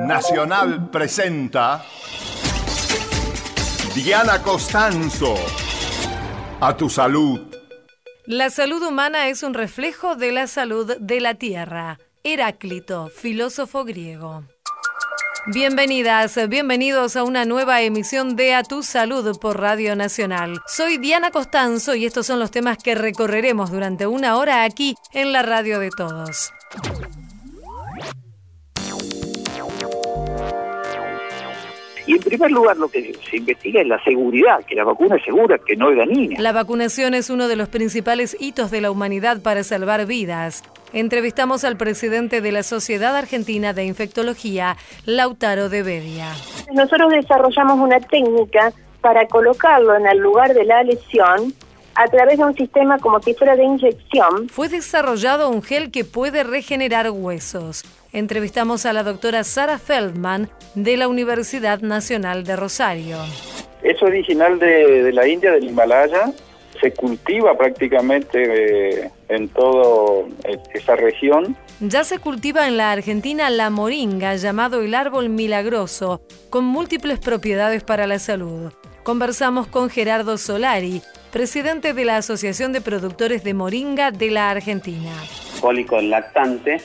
Nacional presenta Diana Costanzo. A tu salud. La salud humana es un reflejo de la salud de la tierra. Heráclito, filósofo griego. Bienvenidas, bienvenidos a una nueva emisión de A Tu Salud por Radio Nacional. Soy Diana Costanzo y estos son los temas que recorreremos durante una hora aquí en la radio de todos. Y en primer lugar lo que se investiga es la seguridad, que la vacuna es segura, que no es dañina. La vacunación es uno de los principales hitos de la humanidad para salvar vidas. Entrevistamos al presidente de la Sociedad Argentina de Infectología, Lautaro de Bedia. Nosotros desarrollamos una técnica para colocarlo en el lugar de la lesión a través de un sistema como si fuera de inyección. Fue desarrollado un gel que puede regenerar huesos. Entrevistamos a la doctora Sara Feldman de la Universidad Nacional de Rosario. Es original de, la India, del Himalaya. Se cultiva prácticamente eh, en toda eh, esa región. Ya se cultiva en la Argentina la moringa, llamado el árbol milagroso, con múltiples propiedades para la salud. Conversamos con Gerardo Solari, presidente de la Asociación de Productores de Moringa de la Argentina. Cólico lactante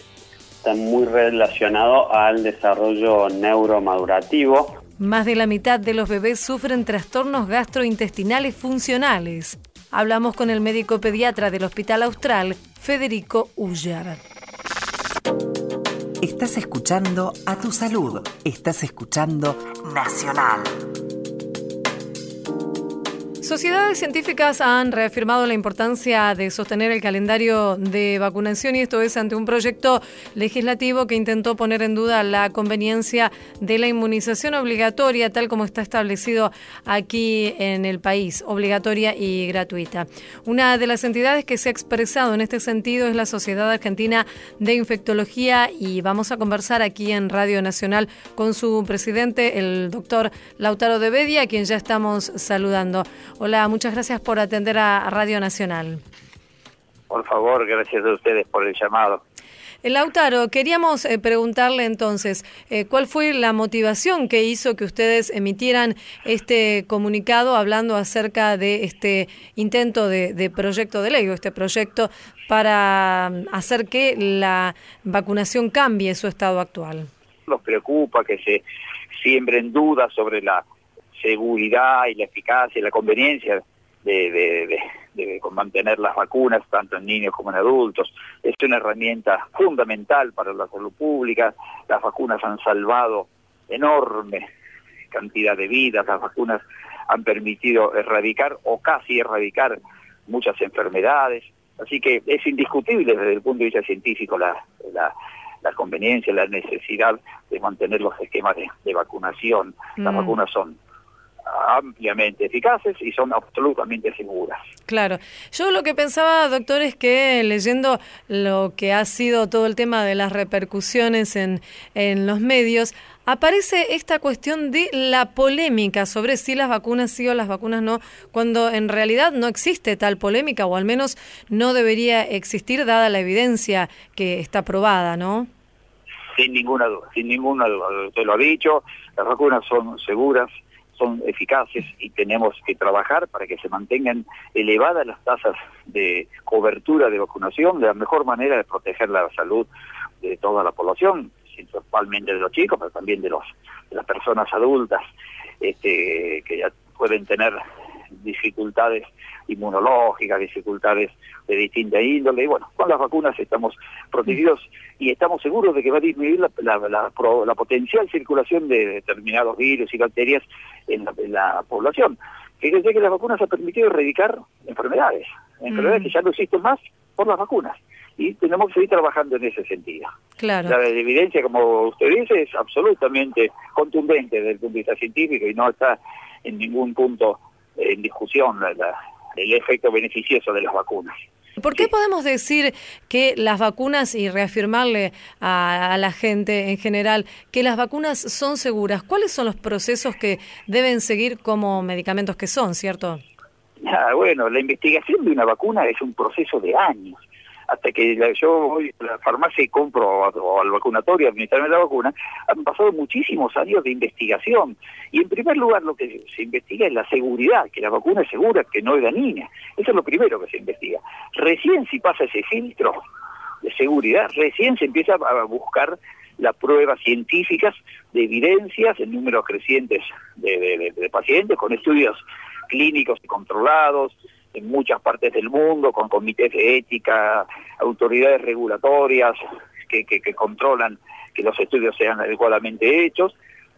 está muy relacionado al desarrollo neuromadurativo. Más de la mitad de los bebés sufren trastornos gastrointestinales funcionales. Hablamos con el médico pediatra del Hospital Austral, Federico Uller. Estás escuchando a tu salud. Estás escuchando Nacional. Sociedades científicas han reafirmado la importancia de sostener el calendario de vacunación y esto es ante un proyecto legislativo que intentó poner en duda la conveniencia de la inmunización obligatoria tal como está establecido aquí en el país, obligatoria y gratuita. Una de las entidades que se ha expresado en este sentido es la Sociedad Argentina de Infectología y vamos a conversar aquí en Radio Nacional con su presidente, el doctor Lautaro de Bedia, a quien ya estamos saludando. Hola, muchas gracias por atender a Radio Nacional. Por favor, gracias a ustedes por el llamado. El eh, Lautaro, queríamos eh, preguntarle entonces, eh, ¿cuál fue la motivación que hizo que ustedes emitieran este comunicado hablando acerca de este intento de, de proyecto de ley o este proyecto para mm, hacer que la vacunación cambie su estado actual? Nos preocupa que se siembren dudas sobre la seguridad y la eficacia y la conveniencia de, mantener las vacunas, tanto en niños como en adultos. Es una herramienta fundamental para la salud pública. Las vacunas han salvado enorme cantidad de vidas, las vacunas han permitido erradicar o casi erradicar muchas enfermedades. Así que es indiscutible desde el punto de vista científico la, la, conveniencia, la necesidad de mantener los esquemas de, vacunación. Las mm. vacunas son ampliamente eficaces y son absolutamente seguras. Claro. Yo lo que pensaba, doctor, es que leyendo lo que ha sido todo el tema de las repercusiones en, en los medios, aparece esta cuestión de la polémica sobre si las vacunas sí o las vacunas no, cuando en realidad no existe tal polémica, o al menos no debería existir dada la evidencia que está probada, ¿no? Sin ninguna duda, sin ninguna duda. Usted lo ha dicho, las vacunas son seguras, son eficaces y tenemos que trabajar para que se mantengan elevadas las tasas de cobertura de vacunación, de la mejor manera de proteger la salud de toda la población, principalmente de los chicos, pero también de, los, de las personas adultas este, que ya pueden tener dificultades inmunológicas, dificultades de distinta índole. Y bueno, con las vacunas estamos protegidos y estamos seguros de que va a disminuir la, la, potencial circulación de determinados virus y bacterias en la, población. Que decir que las vacunas han permitido erradicar enfermedades, enfermedades que ya no existen más por las vacunas. Y tenemos que seguir trabajando en ese sentido. Claro. La evidencia, como usted dice, es absolutamente contundente desde el punto de vista científico y no está en ningún punto en discusión el efecto beneficioso de las vacunas. ¿Por qué podemos decir que las vacunas, y reafirmarle a, la gente en general, que las vacunas son seguras? ¿Cuáles son los procesos que deben seguir como medicamentos que son, cierto? Ah, bueno, la investigación de una vacuna es un proceso de años. Hasta que yo voy a la farmacia y compro o al vacunatorio administrarme la vacuna, han pasado muchísimos años de investigación. Y en primer lugar lo que se investiga es la seguridad, que la vacuna es segura, que no es dañina. Eso es lo primero que se investiga. Recién si pasa ese filtro de seguridad, recién se empieza a buscar las pruebas científicas de evidencias en números crecientes de, de pacientes con estudios clínicos controlados, en muchas partes del mundo, con comités de ética, autoridades regulatorias que, que, controlan que los estudios sean adecuadamente hechos,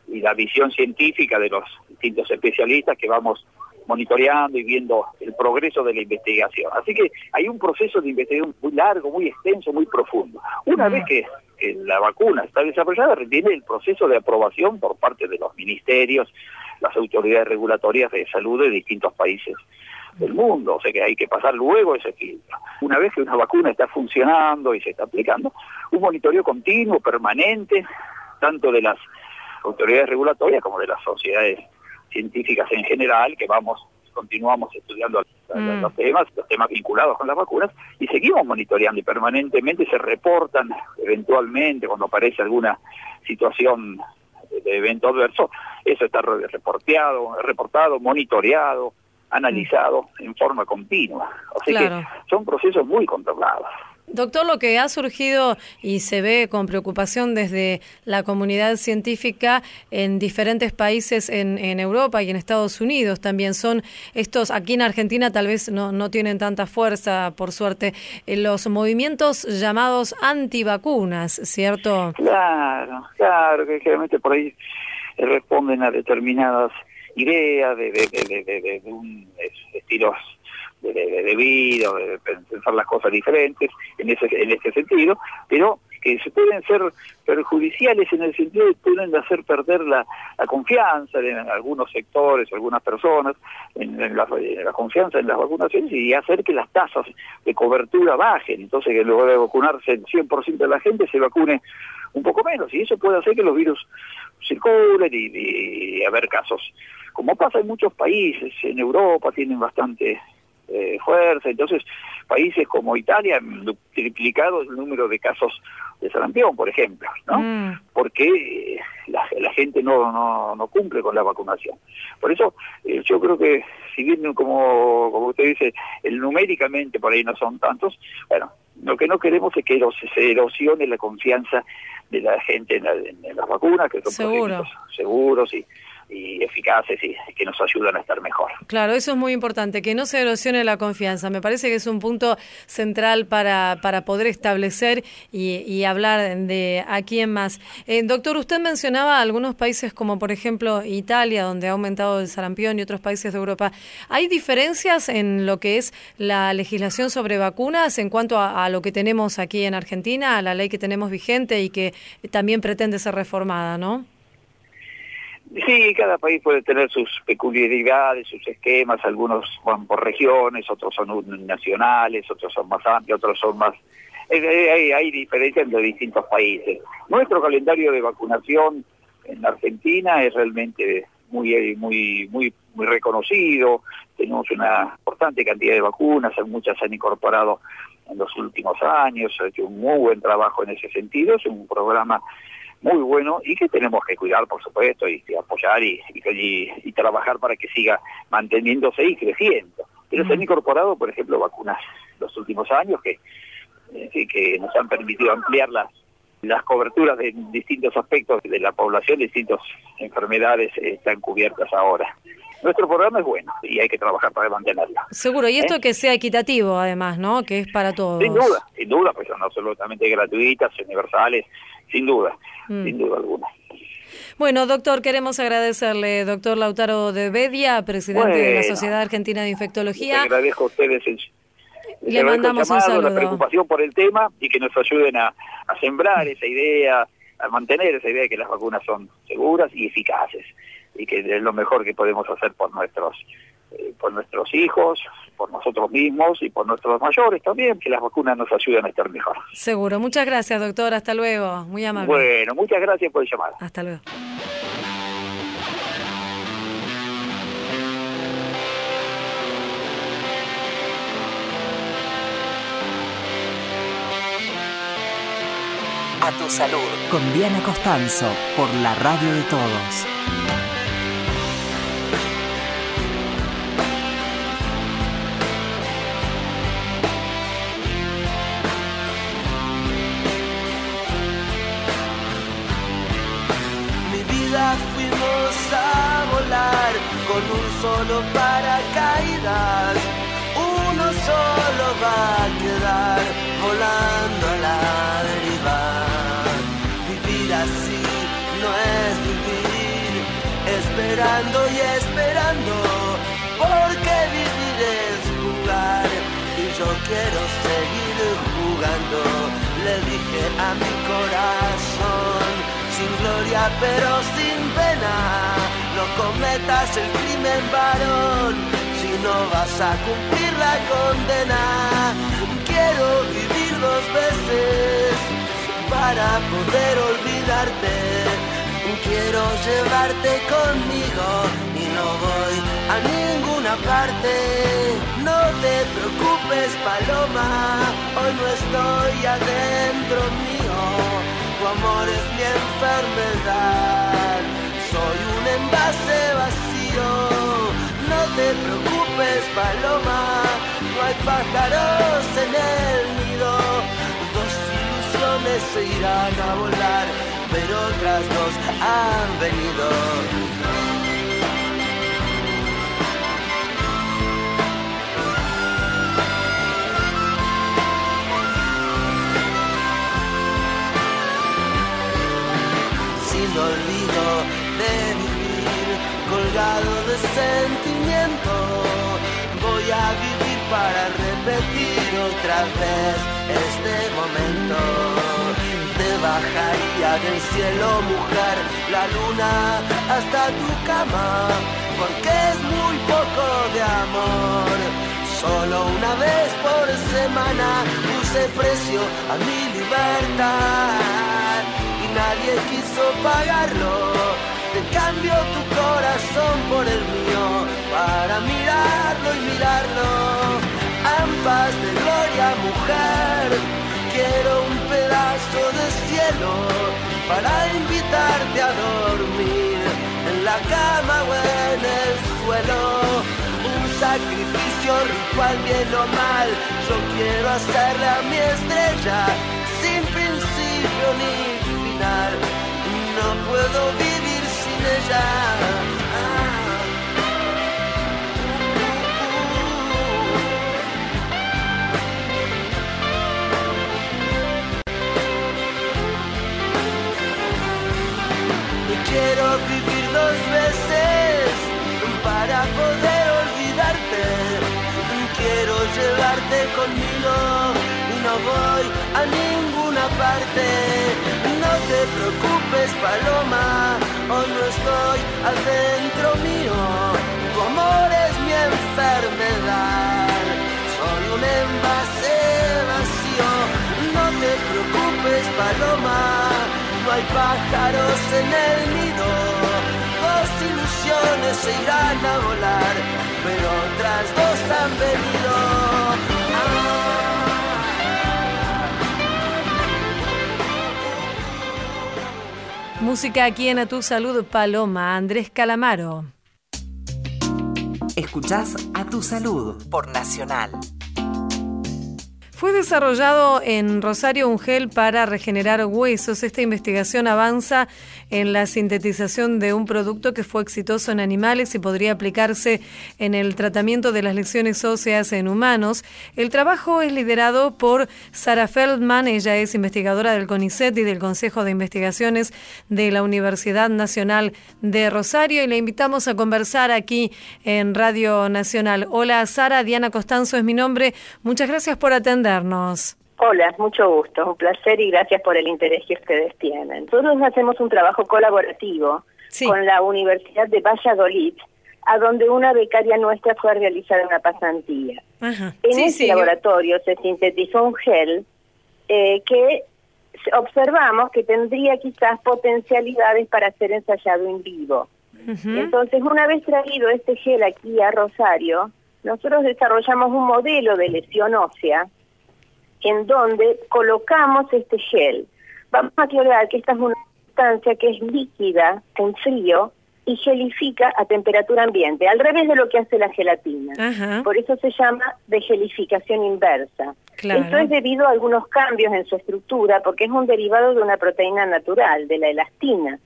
y la visión científica de los distintos especialistas que vamos monitoreando y viendo el progreso de la investigación. Así que hay un proceso de investigación muy largo, muy extenso, muy profundo. Una vez que, que la vacuna está desarrollada, viene el proceso de aprobación por parte de los ministerios, las autoridades regulatorias de salud de distintos países del mundo, o sea que hay que pasar luego ese filtro. Una vez que una vacuna está funcionando y se está aplicando, un monitoreo continuo, permanente, tanto de las autoridades regulatorias como de las sociedades científicas en general, que vamos, continuamos estudiando mm. los temas, los temas vinculados con las vacunas, y seguimos monitoreando y permanentemente se reportan eventualmente cuando aparece alguna situación de evento adverso, eso está reporteado, reportado, monitoreado, analizado en forma continua. O sea que son procesos muy controlados. Doctor, lo que ha surgido y se ve con preocupación desde la comunidad científica en diferentes países en, Europa y en Estados Unidos también son estos, aquí en Argentina tal vez no, no tienen tanta fuerza, por suerte, eh, los movimientos llamados antivacunas, ¿cierto? Claro, claro, que generalmente por ahí responden a determinadas ideas de, de, de, un estilos de, vida, de pensar las cosas diferentes en ese, en ese sentido, pero que se pueden ser perjudiciales en el sentido de que pueden hacer perder la, la confianza en algunos sectores, algunas personas, en, la, confianza en las vacunaciones y hacer que las tasas de cobertura bajen. Entonces, que luego de vacunarse el 100% de la gente se vacune un poco menos. Y eso puede hacer que los virus circulen y, y haber casos. Como pasa en muchos países, en Europa tienen bastante eh, fuerza. Entonces, países como Italia han triplicado el número de casos de sarampión, por ejemplo, ¿no? Mm. Porque eh, la, gente no, no, no, cumple con la vacunación. Por eso, eh, yo creo que, si bien, como, como usted dice, el numéricamente por ahí no son tantos, bueno, lo que no queremos es que se erosione la confianza de la gente en, las vacunas, que son Seguro. seguros y y eficaces y que nos ayudan a estar mejor. Claro, eso es muy importante, que no se erosione la confianza. Me parece que es un punto central para, para poder establecer y, hablar de a quién más. Eh, doctor, usted mencionaba algunos países como por ejemplo Italia, donde ha aumentado el sarampión y otros países de Europa. ¿Hay diferencias en lo que es la legislación sobre vacunas en cuanto a, a lo que tenemos aquí en Argentina, a la ley que tenemos vigente y que también pretende ser reformada, no? Sí, cada país puede tener sus peculiaridades, sus esquemas, algunos van por regiones, otros son nacionales, otros son más amplios, otros son más... Hay, hay diferencias entre distintos países. Nuestro calendario de vacunación en Argentina es realmente muy muy muy muy reconocido, tenemos una importante cantidad de vacunas, muchas se han incorporado en los últimos años, ha hecho un muy buen trabajo en ese sentido, es un programa muy bueno y que tenemos que cuidar, por supuesto, y, apoyar y, y, trabajar para que siga manteniéndose y creciendo. Pero se han incorporado, por ejemplo, vacunas los últimos años que, eh, que nos han permitido ampliar las, las coberturas de distintos aspectos de la población, distintas enfermedades están cubiertas ahora. Nuestro programa es bueno y hay que trabajar para mantenerlo. Seguro, y esto ¿Eh? que sea equitativo además, ¿no? Que es para todos. Sin duda, sin duda, pues son absolutamente gratuitas, universales, sin duda, mm. sin duda alguna. Bueno, doctor, queremos agradecerle, doctor Lautaro de Bedia, presidente de la Sociedad Argentina de Infectología. Le agradezco a ustedes le mandamos un saludo. La preocupación por el tema y que nos ayuden a, a sembrar esa idea, a mantener esa idea de que las vacunas son seguras y eficaces y que es lo mejor que podemos hacer por nuestros eh, por nuestros hijos, por nosotros mismos y por nuestros mayores también, que las vacunas nos ayuden a estar mejor. Seguro. Muchas gracias, doctor. Hasta luego. Muy amable. Bueno, muchas gracias por llamar. Hasta luego. A tu salud. Con Diana Costanzo, por la radio de todos. Solo paracaídas. Uno solo va a quedar volando a la deriva. Vivir así no es vivir, esperando y esperando, porque vivir es jugar y yo quiero seguir jugando. Le dije a mi corazón, sin gloria pero sin pena, no cometas el crimen varón, si no vas a cumplir la condena. Quiero vivir dos veces para poder olvidarte. Quiero llevarte conmigo y no voy a ninguna parte. No te preocupes, paloma, hoy no estoy adentro mío. Tu amor es mi enfermedad. Soy un envase vacío. No te preocupes, paloma, no hay pájaros en el nido. Dos ilusiones se irán a volar, pero otras dos han venido. sin olvido de vivir, colgado de sentimiento. Voy a vivir para repetir otra vez este momento. Te bajaría del cielo, mujer, la luna hasta tu cama, porque es muy poco de amor. Solo una vez por semana puse precio a mi libertad y nadie quiso pagarlo. Te cambio tu corazón por el mío para mirarlo y mirarlo. Ambas de gloria, mujer. Quiero un pedazo de cielo para invitarte a dormir en la cama o en el suelo. Un sacrificio ritual, bien o mal. Yo quiero hacerle a mi estrella sin principio ni final. No puedo vivir quiero vivir dos veces para poder olvidarte. Quiero llevarte conmigo y no voy a ninguna parte. No te preocupes, paloma, hoy no estoy adentro mío. Tu amor es mi enfermedad. Soy un envase vacío. No te preocupes, paloma, no hay pájaros en el nido. Dos ilusiones se irán a volar, pero otras dos han venido. Música aquí en A Tu Salud Paloma, Andrés Calamaro. Escuchás A Tu Salud por Nacional. Fue desarrollado en Rosario un gel para regenerar huesos. Esta investigación avanza en la sintetización de un producto que fue exitoso en animales y podría aplicarse en el tratamiento de las lesiones óseas en humanos. El trabajo es liderado por Sara Feldman. Ella es investigadora del CONICET y del Consejo de Investigaciones de la Universidad Nacional de Rosario y le invitamos a conversar aquí en Radio Nacional. Hola Sara, Diana Costanzo es mi nombre. Muchas gracias por atender. Hola, mucho gusto, un placer y gracias por el interés que ustedes tienen. Nosotros hacemos un trabajo colaborativo Sí. con la Universidad de Valladolid, a donde una becaria nuestra fue a realizar una pasantía. Ajá. En Sí, ese sí, yo- laboratorio se sintetizó un gel eh, que observamos que tendría quizás potencialidades para ser ensayado en vivo. Entonces, una vez traído este gel aquí a Rosario, nosotros desarrollamos un modelo de lesión ósea en donde colocamos este gel Vamos a aclarar que esta es una sustancia que es líquida en frío y gelifica a temperatura ambiente, al revés de lo que hace la gelatina. Por eso se llama de gelificación inversa. Esto es debido a algunos cambios en su estructura, porque es un derivado de una proteína natural, de la elastina.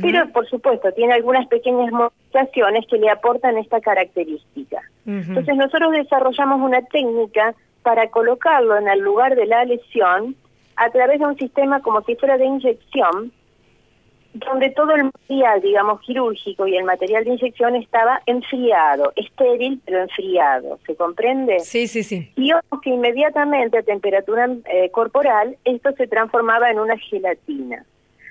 Pero, por supuesto, tiene algunas pequeñas modificaciones que le aportan esta característica. Entonces, nosotros desarrollamos una técnica para colocarlo en el lugar de la lesión a través de un sistema como si fuera de inyección, donde todo el material, digamos, quirúrgico y el material de inyección estaba enfriado, estéril pero enfriado, ¿se comprende? Sí, sí, sí. Y que inmediatamente a temperatura eh, corporal esto se transformaba en una gelatina.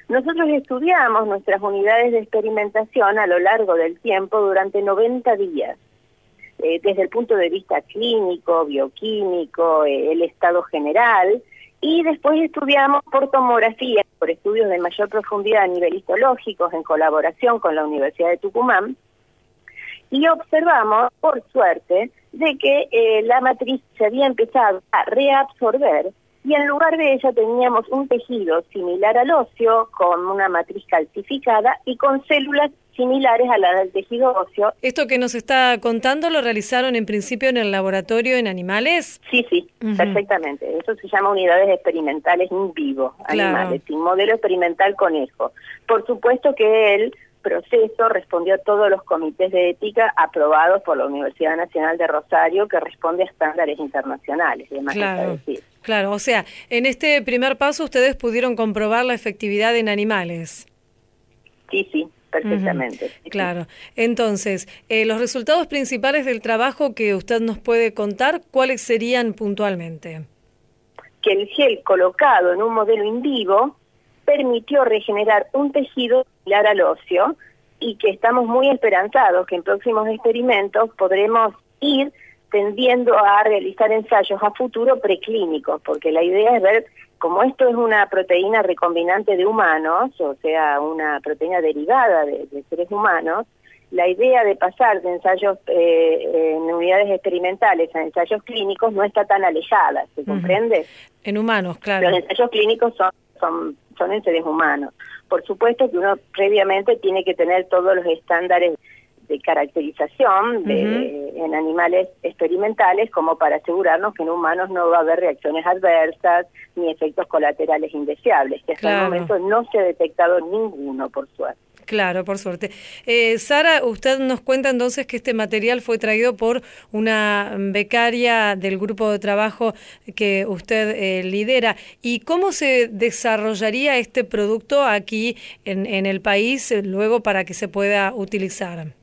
Nosotros estudiamos nuestras unidades de experimentación a lo largo del tiempo durante 90 días, eh, desde el punto de vista clínico, bioquímico, eh, el estado general, y después estudiamos por tomografía, por estudios de mayor profundidad a nivel histológico, en colaboración con la Universidad de Tucumán, y observamos, por suerte, de que eh, la matriz se había empezado a reabsorber y en lugar de ella teníamos un tejido similar al óseo, con una matriz calcificada y con células similares a las del tejido óseo. ¿Esto que nos está contando lo realizaron en principio en el laboratorio en animales? Sí, sí, perfectamente. Eso se llama unidades experimentales in vivo, animales, sin modelo experimental conejo. Por supuesto que el proceso respondió a todos los comités de ética aprobados por la Universidad Nacional de Rosario, que responde a estándares internacionales, claro, Claro, o sea, en este primer paso ustedes pudieron comprobar la efectividad en animales. Sí, sí, perfectamente. claro. Entonces, eh, los resultados principales del trabajo que usted nos puede contar, ¿cuáles serían puntualmente? Que el gel colocado en un modelo in vivo permitió regenerar un tejido similar al óseo y que estamos muy esperanzados que en próximos experimentos podremos ir tendiendo a realizar ensayos a futuro preclínicos, porque la idea es ver como esto es una proteína recombinante de humanos, o sea, una proteína derivada de, seres humanos, la idea de pasar de ensayos eh, en unidades experimentales a ensayos clínicos no está tan alejada, ¿se comprende? En humanos, claro. Los ensayos clínicos son, son, son en seres humanos. Por supuesto que uno previamente tiene que tener todos los estándares de caracterización en animales experimentales como para asegurarnos que en humanos no va a haber reacciones adversas ni efectos colaterales indeseables, que hasta el momento no se ha detectado ninguno, por suerte. Claro, por suerte. Eh, Sara, usted nos cuenta entonces que este material fue traído por una becaria del grupo de trabajo que usted eh, lidera. ¿Y cómo se desarrollaría este producto aquí en, en el país eh, luego para que se pueda utilizar?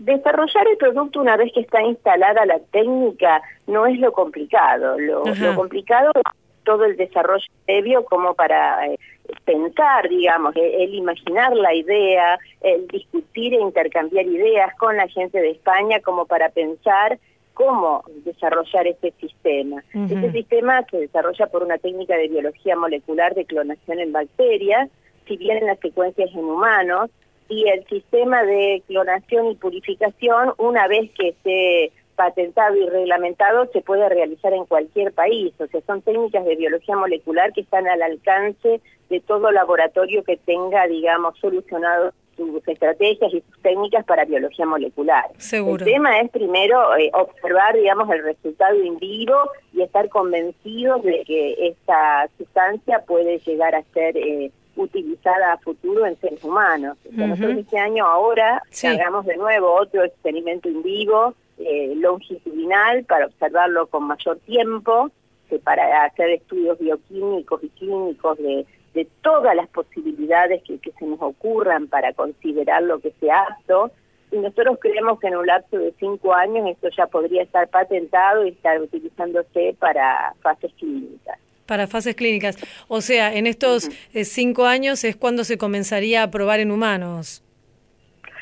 Desarrollar el producto una vez que está instalada la técnica no es lo complicado, lo, complicado es todo el desarrollo previo como para eh, pensar, digamos, el, imaginar la idea, el discutir e intercambiar ideas con la gente de España como para pensar cómo desarrollar este sistema. Este sistema se desarrolla por una técnica de biología molecular de clonación en bacterias, si bien en las secuencias en humanos, y el sistema de clonación y purificación, una vez que esté patentado y reglamentado, se puede realizar en cualquier país. O sea, son técnicas de biología molecular que están al alcance de todo laboratorio que tenga, digamos, solucionado sus estrategias y sus técnicas para biología molecular. Seguro. El tema es primero eh, observar, digamos, el resultado en vivo y estar convencidos de que esta sustancia puede llegar a ser eh, utilizada a futuro en seres humanos. Nosotros este año ahora hagamos de nuevo otro experimento en vivo, eh, longitudinal, para observarlo con mayor tiempo, que para hacer estudios bioquímicos y clínicos de, de todas las posibilidades que, que se nos ocurran para considerar lo que sea apto. Y nosotros creemos que en un lapso de cinco años esto ya podría estar patentado y estar utilizándose para fases clínicas. Para fases clínicas. O sea, en estos eh, cinco años es cuando se comenzaría a probar en humanos.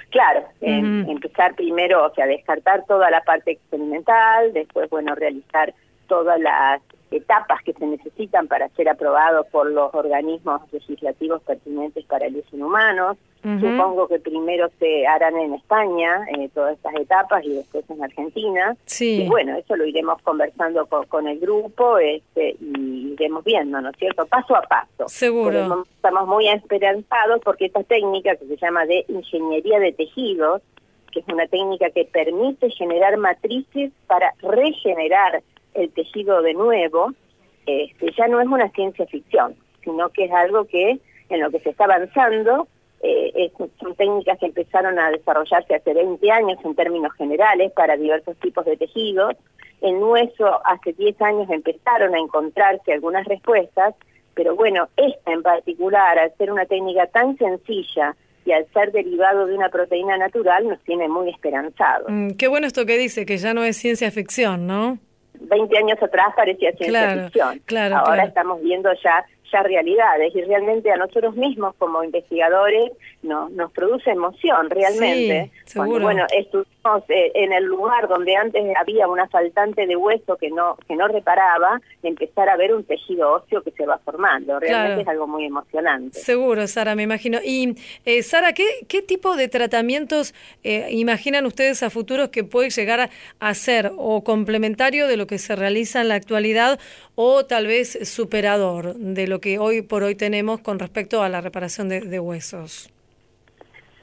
Claro, empezar primero, o sea, descartar toda la parte experimental, después, bueno, realizar todas las etapas que se necesitan para ser aprobados por los organismos legislativos pertinentes para el uso en humanos. Supongo que primero se harán en España eh, todas estas etapas y después en Argentina. Sí. Y bueno, eso lo iremos conversando con, el grupo este, y iremos viendo, ¿no es cierto? Paso a paso. Seguro. estamos muy esperanzados porque esta técnica que se llama de ingeniería de tejidos, que es una técnica que permite generar matrices para regenerar el tejido de nuevo, este, ya no es una ciencia ficción, sino que es algo que en lo que se está avanzando eh, son técnicas que empezaron a desarrollarse hace 20 años en términos generales para diversos tipos de tejidos. En hueso hace 10 años empezaron a encontrarse algunas respuestas, pero bueno, esta en particular, al ser una técnica tan sencilla y al ser derivado de una proteína natural, nos tiene muy esperanzados. Mm, qué bueno esto que dice, que ya no es ciencia ficción, ¿no? 20 años atrás parecía ciencia ficción. Ahora estamos viendo ya ya realidades y realmente a nosotros mismos como investigadores no, nos produce emoción realmente. Sí, bueno, estuvimos eh, en el lugar donde antes había una faltante de hueso que no que no reparaba, empezar a ver un tejido óseo que se va formando. Realmente es algo muy emocionante. Seguro, Sara, me imagino. Y eh, Sara, ¿qué, ¿qué tipo de tratamientos eh, imaginan ustedes a futuros que puede llegar a ser o complementario de lo que se realiza en la actualidad o tal vez superador de lo que hoy por hoy tenemos con respecto a la reparación de, huesos?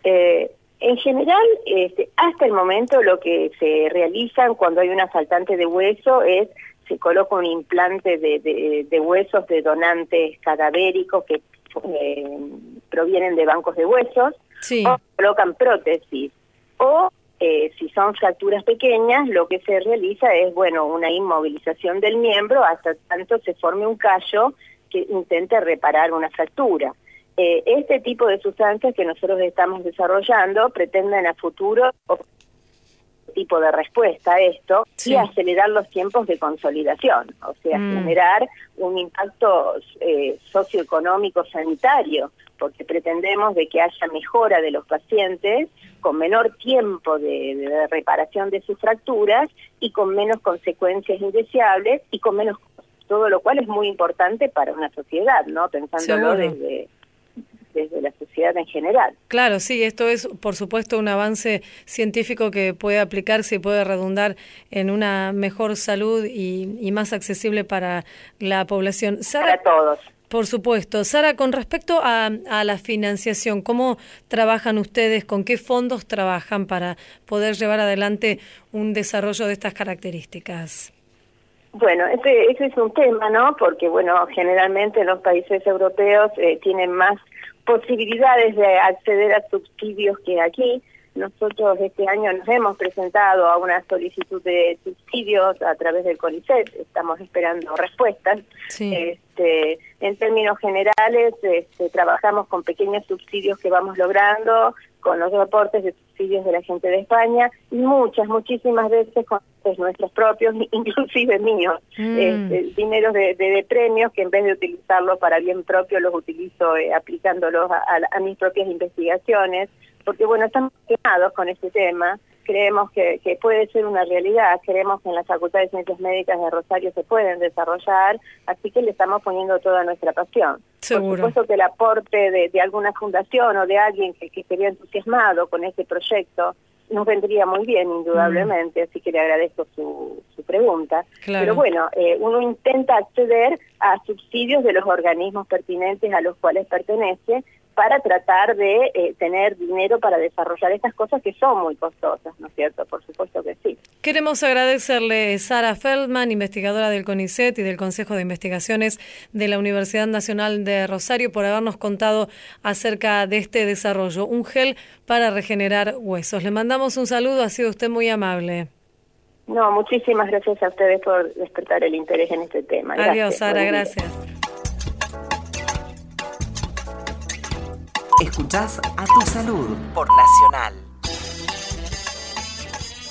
Eh, en general, este, hasta el momento lo que se realiza cuando hay una faltante de hueso es se coloca un implante de, huesos de donantes cadavéricos que eh, provienen de bancos de huesos, o colocan prótesis, o eh, si son fracturas pequeñas, lo que se realiza es, bueno, una inmovilización del miembro hasta tanto se forme un callo que intente reparar una fractura. Eh, este tipo de sustancias que nosotros estamos desarrollando pretenden a futuro tipo de respuesta a esto y acelerar los tiempos de consolidación, o sea, mm. generar un impacto eh, socioeconómico sanitario, porque pretendemos de que haya mejora de los pacientes con menor tiempo de, reparación de sus fracturas y con menos consecuencias indeseables y con menos todo lo cual es muy importante para una sociedad, ¿no? Pensándolo desde desde la sociedad en general. Claro, sí, esto es por supuesto un avance científico que puede aplicarse y puede redundar en una mejor salud y, más accesible para la población. para todos. Por supuesto. Sara, con respecto a, a, la financiación, ¿cómo trabajan ustedes? ¿Con qué fondos trabajan para poder llevar adelante un desarrollo de estas características? Bueno, ese, ese es un tema, ¿no? Porque, bueno, generalmente los países europeos eh, tienen más posibilidades de acceder a subsidios que aquí. Nosotros este año nos hemos presentado a una solicitud de subsidios a través del CONICET, estamos esperando respuestas. Este, en términos generales, este, trabajamos con pequeños subsidios que vamos logrando, con los reportes de subsidios de la gente de España y muchas, muchísimas veces con nuestros propios, inclusive míos, mm. este, dinero de, premios que en vez de utilizarlos para bien propio los utilizo eh, aplicándolos a, mis propias investigaciones, porque bueno, estamos quemados con este tema, creemos que, que, puede ser una realidad, creemos que en la Facultad de Ciencias Médicas de Rosario se pueden desarrollar, así que le estamos poniendo toda nuestra pasión. Seguro. Por supuesto que el aporte de, alguna fundación o de alguien que, que estaría entusiasmado con este proyecto nos vendría muy bien, indudablemente, así que le agradezco su, su pregunta. Pero bueno, eh, uno intenta acceder a subsidios de los organismos pertinentes a los cuales pertenece para tratar de eh, tener dinero para desarrollar estas cosas que son muy costosas, ¿no es cierto? Por supuesto que sí. Queremos agradecerle Sara Feldman, investigadora del CONICET y del Consejo de Investigaciones de la Universidad Nacional de Rosario, por habernos contado acerca de este desarrollo, un gel para regenerar huesos. Le mandamos un saludo, ha sido usted muy amable. No, muchísimas gracias a ustedes por despertar el interés en este tema. Adiós, Sara, gracias. Escuchás a tu salud por Nacional.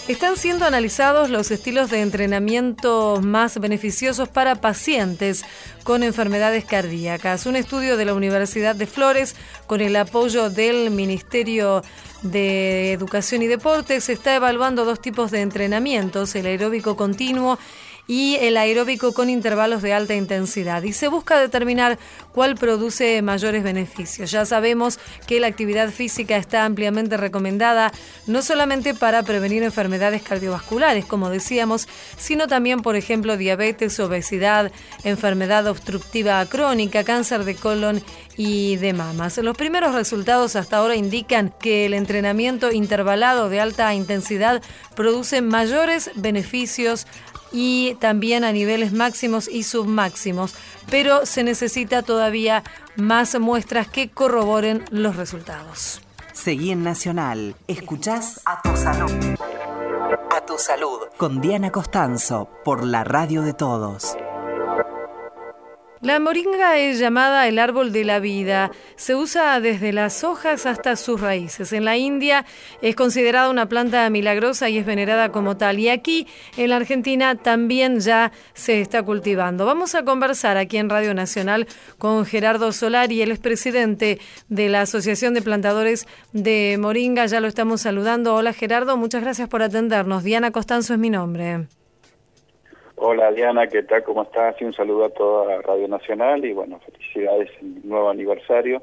Están siendo analizados los estilos de entrenamiento más beneficiosos para pacientes con enfermedades cardíacas. Un estudio de la Universidad de Flores, con el apoyo del Ministerio de Educación y Deportes, está evaluando dos tipos de entrenamientos, el aeróbico continuo y el aeróbico con intervalos de alta intensidad. Y se busca determinar cuál produce mayores beneficios. Ya sabemos que la actividad física está ampliamente recomendada no solamente para prevenir enfermedades cardiovasculares, como decíamos, sino también, por ejemplo, diabetes, obesidad, enfermedad obstructiva crónica, cáncer de colon y de mamas. Los primeros resultados hasta ahora indican que el entrenamiento intervalado de alta intensidad produce mayores beneficios y también a niveles máximos y submáximos, pero se necesita todavía más muestras que corroboren los resultados. Seguí en Nacional. Escuchás a tu salud. A tu salud. Con Diana Costanzo por la radio de todos. La moringa es llamada el árbol de la vida. Se usa desde las hojas hasta sus raíces. En la India es considerada una planta milagrosa y es venerada como tal. Y aquí, en la Argentina, también ya se está cultivando. Vamos a conversar aquí en Radio Nacional con Gerardo Solari, el expresidente de la Asociación de Plantadores de Moringa. Ya lo estamos saludando. Hola Gerardo, muchas gracias por atendernos. Diana Costanzo es mi nombre. Hola Diana, ¿qué tal? ¿Cómo estás? Y un saludo a toda Radio Nacional y bueno, felicidades en el nuevo aniversario.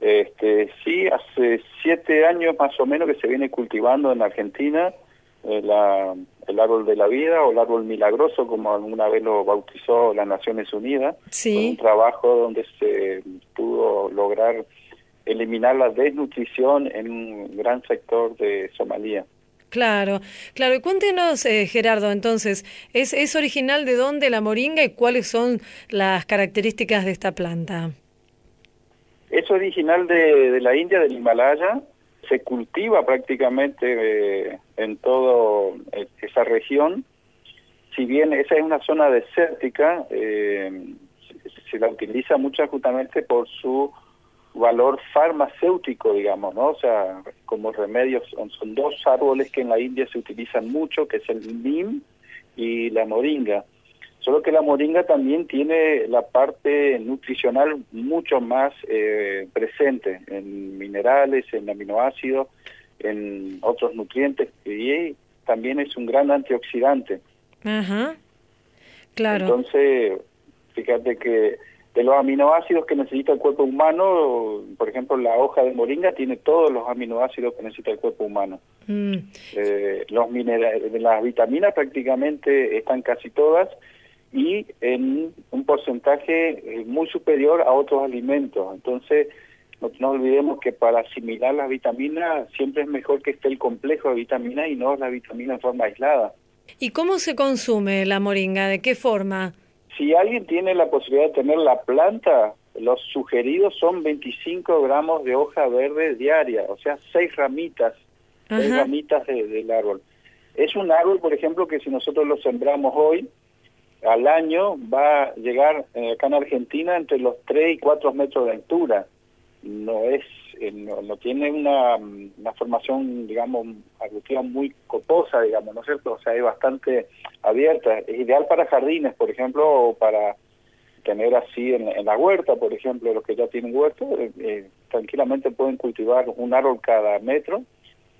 Este, sí, hace siete años más o menos que se viene cultivando en Argentina eh, la, el árbol de la vida o el árbol milagroso, como alguna vez lo bautizó las Naciones Unidas. Sí. Un trabajo donde se pudo lograr eliminar la desnutrición en un gran sector de Somalia. Claro, claro. Y cuéntenos, eh, Gerardo, entonces, ¿es, ¿es original de dónde la moringa y cuáles son las características de esta planta? Es original de, la India, del Himalaya. Se cultiva prácticamente eh, en toda esa región. Si bien esa es una zona desértica, eh, se la utiliza mucho justamente por su valor farmacéutico, digamos, ¿no? O sea, como remedios, son, son, dos árboles que en la India se utilizan mucho, que es el nim y la moringa. Solo que la moringa también tiene la parte nutricional mucho más eh, presente en minerales, en aminoácidos, en otros nutrientes, y también es un gran antioxidante. Ajá, claro. Entonces, fíjate que de los aminoácidos que necesita el cuerpo humano, por ejemplo, la hoja de moringa tiene todos los aminoácidos que necesita el cuerpo humano. Mm. Eh, los minerales, las vitaminas prácticamente están casi todas y en un porcentaje muy superior a otros alimentos. Entonces, no nos olvidemos que para asimilar las vitaminas siempre es mejor que esté el complejo de vitaminas y no la vitamina en forma aislada. ¿Y cómo se consume la moringa? ¿De qué forma? Si alguien tiene la posibilidad de tener la planta, los sugeridos son 25 gramos de hoja verde diaria, o sea, seis ramitas, Ajá. seis ramitas de, del árbol. Es un árbol, por ejemplo, que si nosotros lo sembramos hoy, al año va a llegar eh, acá en Argentina entre los 3 y 4 metros de altura. No es, eh, no, tiene una, una formación, digamos, arbustiva muy coposa, digamos, ¿no es cierto? O sea, es bastante abierta. Es ideal para jardines, por ejemplo, o para tener así en, en la huerta, por ejemplo, los que ya tienen huerta, eh, eh, tranquilamente pueden cultivar un árbol cada metro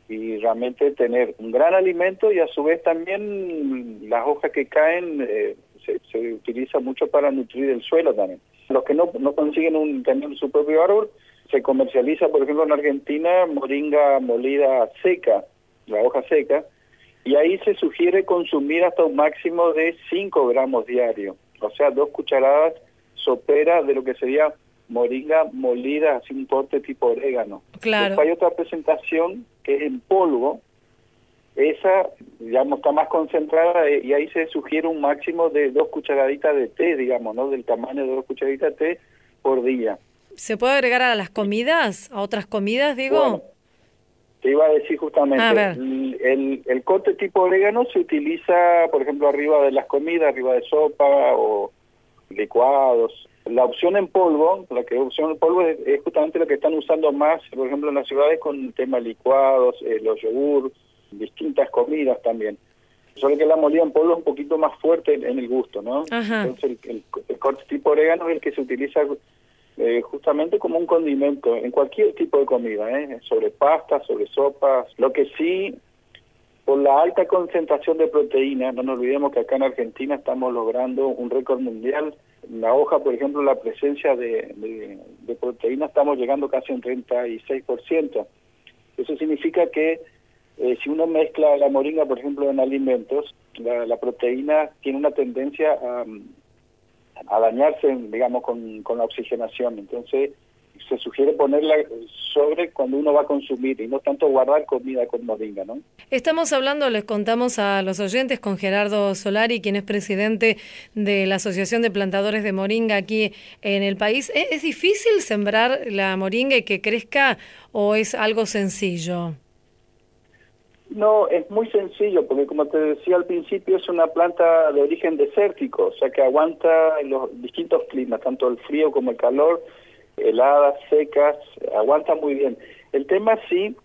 y realmente tener un gran alimento y a su vez también las hojas que caen eh, se, se, utiliza mucho para nutrir el suelo también. Los que no, no consiguen un, tener su propio árbol, se comercializa, por ejemplo, en Argentina, moringa molida seca, la hoja seca, y ahí se sugiere consumir hasta un máximo de 5 gramos diarios, o sea, dos cucharadas soperas de lo que sería moringa molida, así un corte tipo orégano. Claro. Después hay otra presentación que es en polvo, esa, digamos, está más concentrada y ahí se sugiere un máximo de dos cucharaditas de té, digamos, ¿no? Del tamaño de dos cucharaditas de té por día. ¿Se puede agregar a las comidas? ¿A otras comidas, digo? Bueno, te iba a decir justamente, a el, el, el, corte tipo orégano se utiliza, por ejemplo, arriba de las comidas, arriba de sopa o licuados. La opción en polvo, la que opción en polvo es, es justamente la que están usando más, por ejemplo, en las ciudades con el tema licuados, eh, los yogur, distintas comidas también. Solo que la molida en polvo es un poquito más fuerte en, en el gusto, ¿no? Ajá. Entonces el, el, el, corte tipo orégano es el que se utiliza eh, justamente como un condimento en cualquier tipo de comida, ¿eh? sobre pastas, sobre sopas. Lo que sí por la alta concentración de proteína, no nos olvidemos que acá en Argentina estamos logrando un récord mundial. En la hoja, por ejemplo, la presencia de, de, proteína estamos llegando casi a un 36%. Eso significa que eh, si uno mezcla la moringa, por ejemplo, en alimentos, la, proteína tiene una tendencia a, a dañarse, digamos, con, con la oxigenación. Entonces, se sugiere ponerla sobre cuando uno va a consumir y no tanto guardar comida con moringa, ¿no? Estamos hablando, les contamos a los oyentes, con Gerardo Solari, quien es presidente de la Asociación de Plantadores de Moringa aquí en el país. ¿Es, es difícil sembrar la moringa y que crezca o es algo sencillo? No, es muy sencillo, porque como te decía al principio, es una planta de origen desértico, o sea que aguanta los distintos climas, tanto el frío como el calor, heladas, secas, aguanta muy bien. El tema sí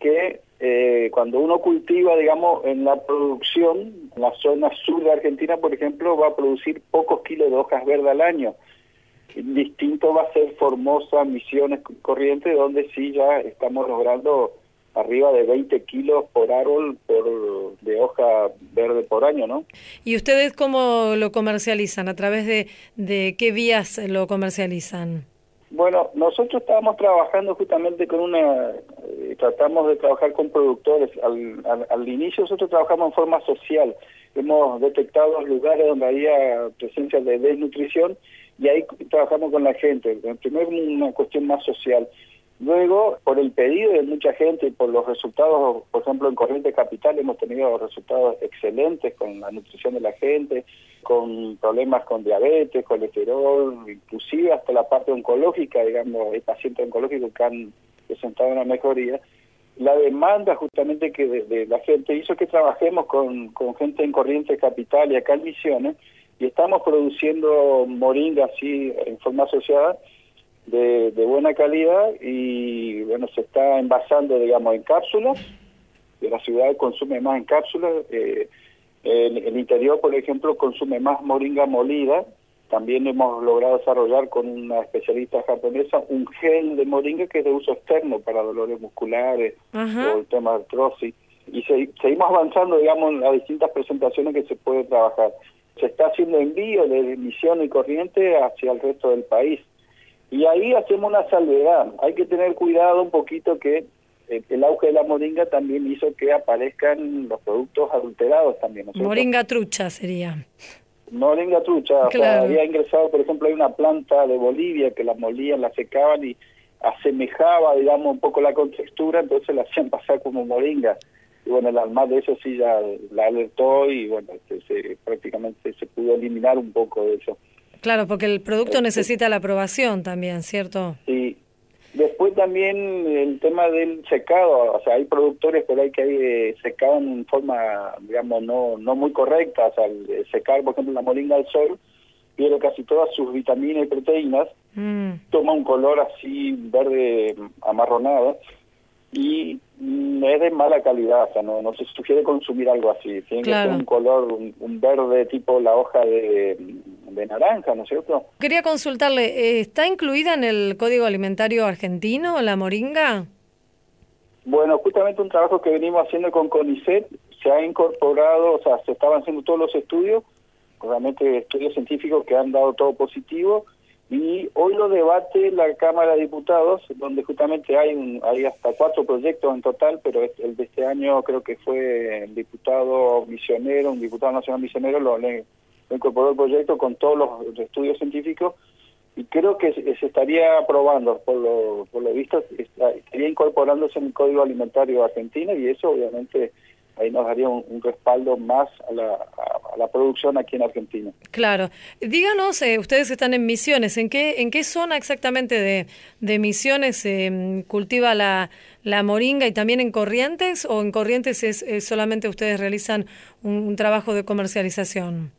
que eh, cuando uno cultiva, digamos, en la producción, en la zona sur de Argentina, por ejemplo, va a producir pocos kilos de hojas verdes al año. Distinto va a ser Formosa, Misiones, Corrientes, donde sí ya estamos logrando arriba de 20 kilos por árbol por, de hoja verde por año, ¿no? ¿Y ustedes cómo lo comercializan? ¿A través de, de qué vías lo comercializan? Bueno, nosotros estábamos trabajando justamente con una, eh, tratamos de trabajar con productores. Al, al, inicio nosotros trabajamos en forma social. Hemos detectado lugares donde había presencia de desnutrición y ahí trabajamos con la gente. Primero una cuestión más social. Luego, por el pedido de mucha gente y por los resultados, por ejemplo, en Corriente Capital hemos tenido resultados excelentes con la nutrición de la gente, con problemas con diabetes, colesterol, inclusive hasta la parte oncológica, digamos, hay pacientes oncológicos que han presentado una mejoría. La demanda justamente que de, la gente hizo que trabajemos con, con gente en Corriente Capital y acá en Misiones y estamos produciendo moringa así en forma asociada de, buena calidad y bueno, se está envasando, digamos, en cápsulas, de la ciudad consume más en cápsulas, eh, el, interior, por ejemplo, consume más moringa molida, también hemos logrado desarrollar con una especialista japonesa un gel de moringa que es de uso externo para dolores musculares o el tema de artrosis. Y seguimos avanzando, digamos, en las distintas presentaciones que se puede trabajar. Se está haciendo envío de emisión y corriente hacia el resto del país. Y ahí hacemos una salvedad. Hay que tener cuidado un poquito que eh, el auge de la moringa también hizo que aparezcan los productos adulterados también. moringa trucha sería. Moringa trucha. había ingresado, por ejemplo, hay una planta de Bolivia que la molían, la secaban y asemejaba, digamos, un poco la contextura, entonces la hacían pasar como moringa. Y bueno, el alma de eso sí ya la alertó y bueno, este, prácticamente se pudo eliminar un poco de eso. Claro, porque el producto necesita la aprobación también, ¿cierto? Sí. Después también el tema del secado, o sea, hay productores por ahí que hay eh, secado en forma, digamos, no no muy correcta, o sea, el secar, por ejemplo, la moringa al sol, pierde casi todas sus vitaminas y proteínas, mm. toma un color así verde amarronado, y es de mala calidad, o sea, no, no se sugiere consumir algo así, tiene que ser un color, un, verde tipo la hoja de, de, naranja, ¿no es cierto? Quería consultarle, eh, ¿está incluida en el Código Alimentario Argentino la moringa? Bueno, justamente un trabajo que venimos haciendo con CONICET, se ha incorporado, o sea, se estaban haciendo todos los estudios, realmente estudios científicos que han dado todo positivo, y hoy lo debate la Cámara de Diputados, donde justamente hay, un, hay hasta cuatro proyectos en total, pero el de este año creo que fue el diputado misionero, un diputado nacional misionero, lo, incorporó el proyecto con todos los estudios científicos y creo que se, estaría aprobando, por lo, por lo visto, estaría incorporándose en el Código Alimentario argentino y eso obviamente ahí nos daría un, respaldo más a la, a, la, producción aquí en Argentina. Claro. Díganos, eh, ustedes están en Misiones, ¿en qué, en qué zona exactamente de, de Misiones mm, cultiva la, la moringa y también en Corrientes o en Corrientes es, solamente ustedes realizan un trabajo de comercialización?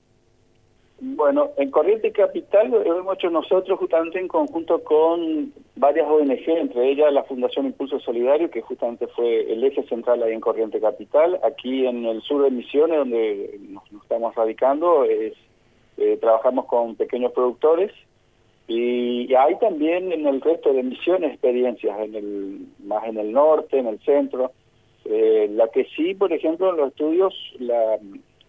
Bueno, en Corriente Capital lo hemos hecho nosotros justamente en conjunto con varias ONG, entre ellas la Fundación Impulso Solidario, que justamente fue el eje central ahí en Corriente Capital. Aquí en el sur de Misiones, donde nos, estamos radicando, es, eh, trabajamos con pequeños productores y, hay también en el resto de Misiones experiencias, en el, más en el norte, en el centro. Eh, la que sí, por ejemplo, en los estudios, la,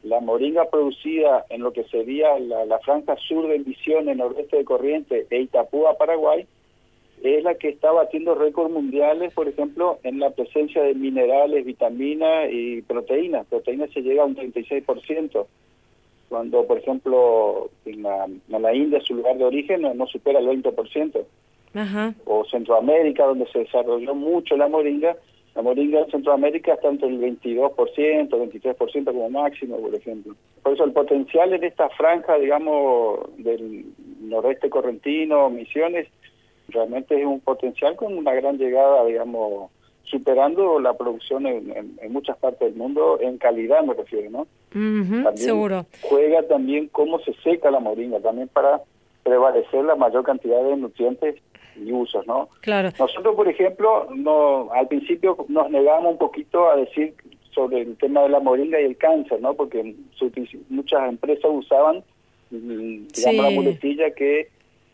la moringa producida en lo que sería la, la franja sur de Misiones, noroeste de Corrientes e Itapúa, Paraguay, es la que está batiendo récords mundiales, por ejemplo, en la presencia de minerales, vitaminas y proteínas. Proteínas se llega a un 36%, cuando, por ejemplo, en la, en la India, su lugar de origen, no, no supera el 20%. Ajá. O Centroamérica, donde se desarrolló mucho la moringa, la moringa en Centroamérica está entre el 22%, 23% como máximo, por ejemplo. Por eso el potencial en esta franja, digamos, del noroeste correntino, Misiones, realmente es un potencial con una gran llegada, digamos, superando la producción en, en- en muchas partes del mundo, en calidad me refiero, ¿no? También seguro. Juega también cómo se seca la moringa, también para prevalecer la mayor cantidad de nutrientes y usos, ¿no? Claro. Nosotros, por ejemplo, no al principio nos negamos un poquito a decir sobre el tema de la moringa y el cáncer, ¿no? Porque muchas empresas usaban, mm, digamos, Sí. la muletilla que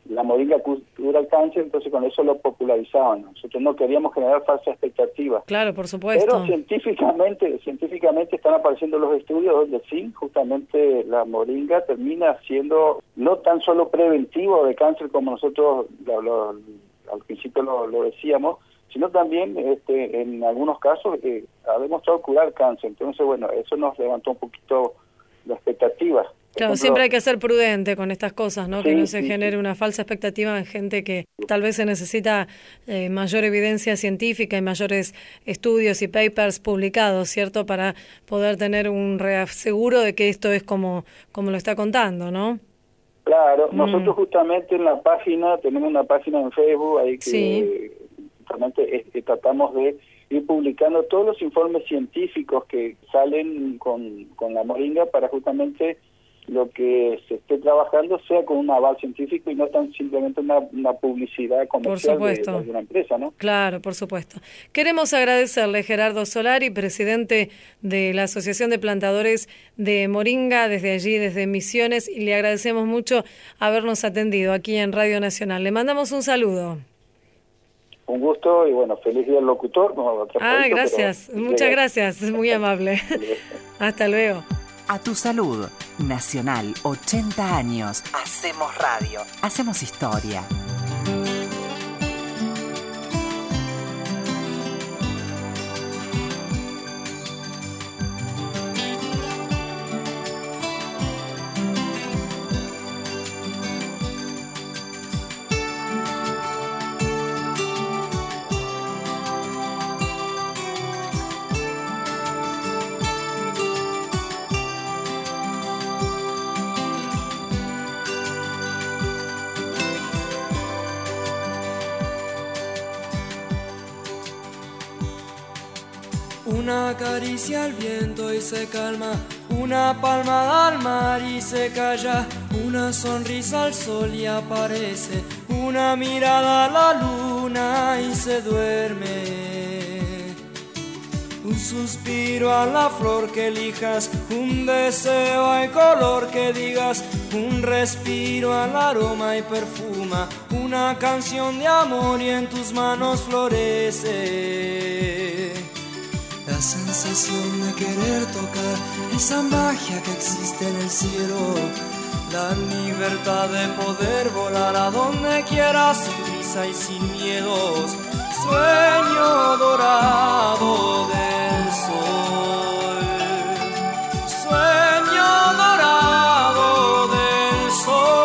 la moringa cu- cura el cáncer, entonces con eso lo popularizaban. Nosotros no queríamos generar falsas expectativas. Claro, por supuesto. Pero científicamente, científicamente están apareciendo los estudios donde sí, justamente la moringa termina siendo no tan solo preventivo de cáncer como nosotros lo- lo- al principio lo, lo decíamos, sino también este, en algunos casos eh, ha demostrado curar cáncer. Entonces, bueno, eso nos levantó un poquito la expectativa. Claro, ejemplo, siempre hay que ser prudente con estas cosas, ¿no? que no se sí, genere sí. una falsa expectativa en gente que tal vez se necesita eh, mayor evidencia científica y mayores estudios y papers publicados, ¿cierto? Para poder tener un seguro de que esto es como, como lo está contando, ¿no? Claro, Mm. nosotros justamente en la página, tenemos una página en Facebook ahí que justamente es- que tratamos de ir publicando todos los informes científicos que salen con, con la moringa para justamente lo que se esté trabajando sea con un aval científico y no tan simplemente una, una publicidad comercial de, supuesto. de una empresa, ¿no? Claro, por supuesto. Queremos agradecerle Gerardo Solari, presidente de la Asociación de Plantadores de Moringa, desde allí, desde Misiones, y le agradecemos mucho habernos atendido aquí en Radio Nacional. Le mandamos un saludo. Un gusto y bueno, feliz día al locutor. no, Ah, gracias. Muchas gracias. Es muy amable. Hasta luego. A tu salud. Nacional 80 años. Hacemos radio. Hacemos historia. Caricia al viento y se calma, una palmada al mar y se calla, una sonrisa al sol y aparece, una mirada a la luna y se duerme. Un suspiro a la flor que elijas, un deseo hay color que digas, un respiro al aroma y perfuma, una canción de amor y en tus manos florece. La sensación de querer tocar esa magia que existe en el cielo. La libertad de poder volar a donde quieras sin prisa y sin miedos. Sueño dorado del sol. Sueño dorado del sol.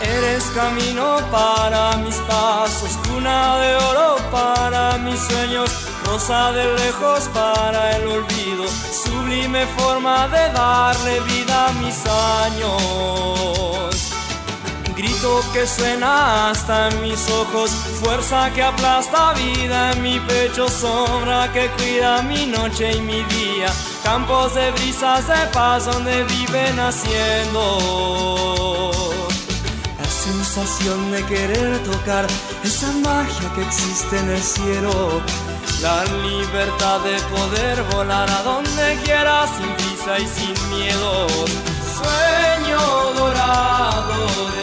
Eres camino para mis pasos, de oro para mis sueños, rosa de lejos para el olvido, sublime forma de darle vida a mis años. Grito que suena hasta en mis ojos, fuerza que aplasta vida en mi pecho, sombra que cuida mi noche y mi día, campos de brisas de paz donde vive naciendo. La sensación de querer tocar esa magia que existe en el cielo. La libertad de poder volar a donde quiera sin prisa y sin miedo. Sueño dorado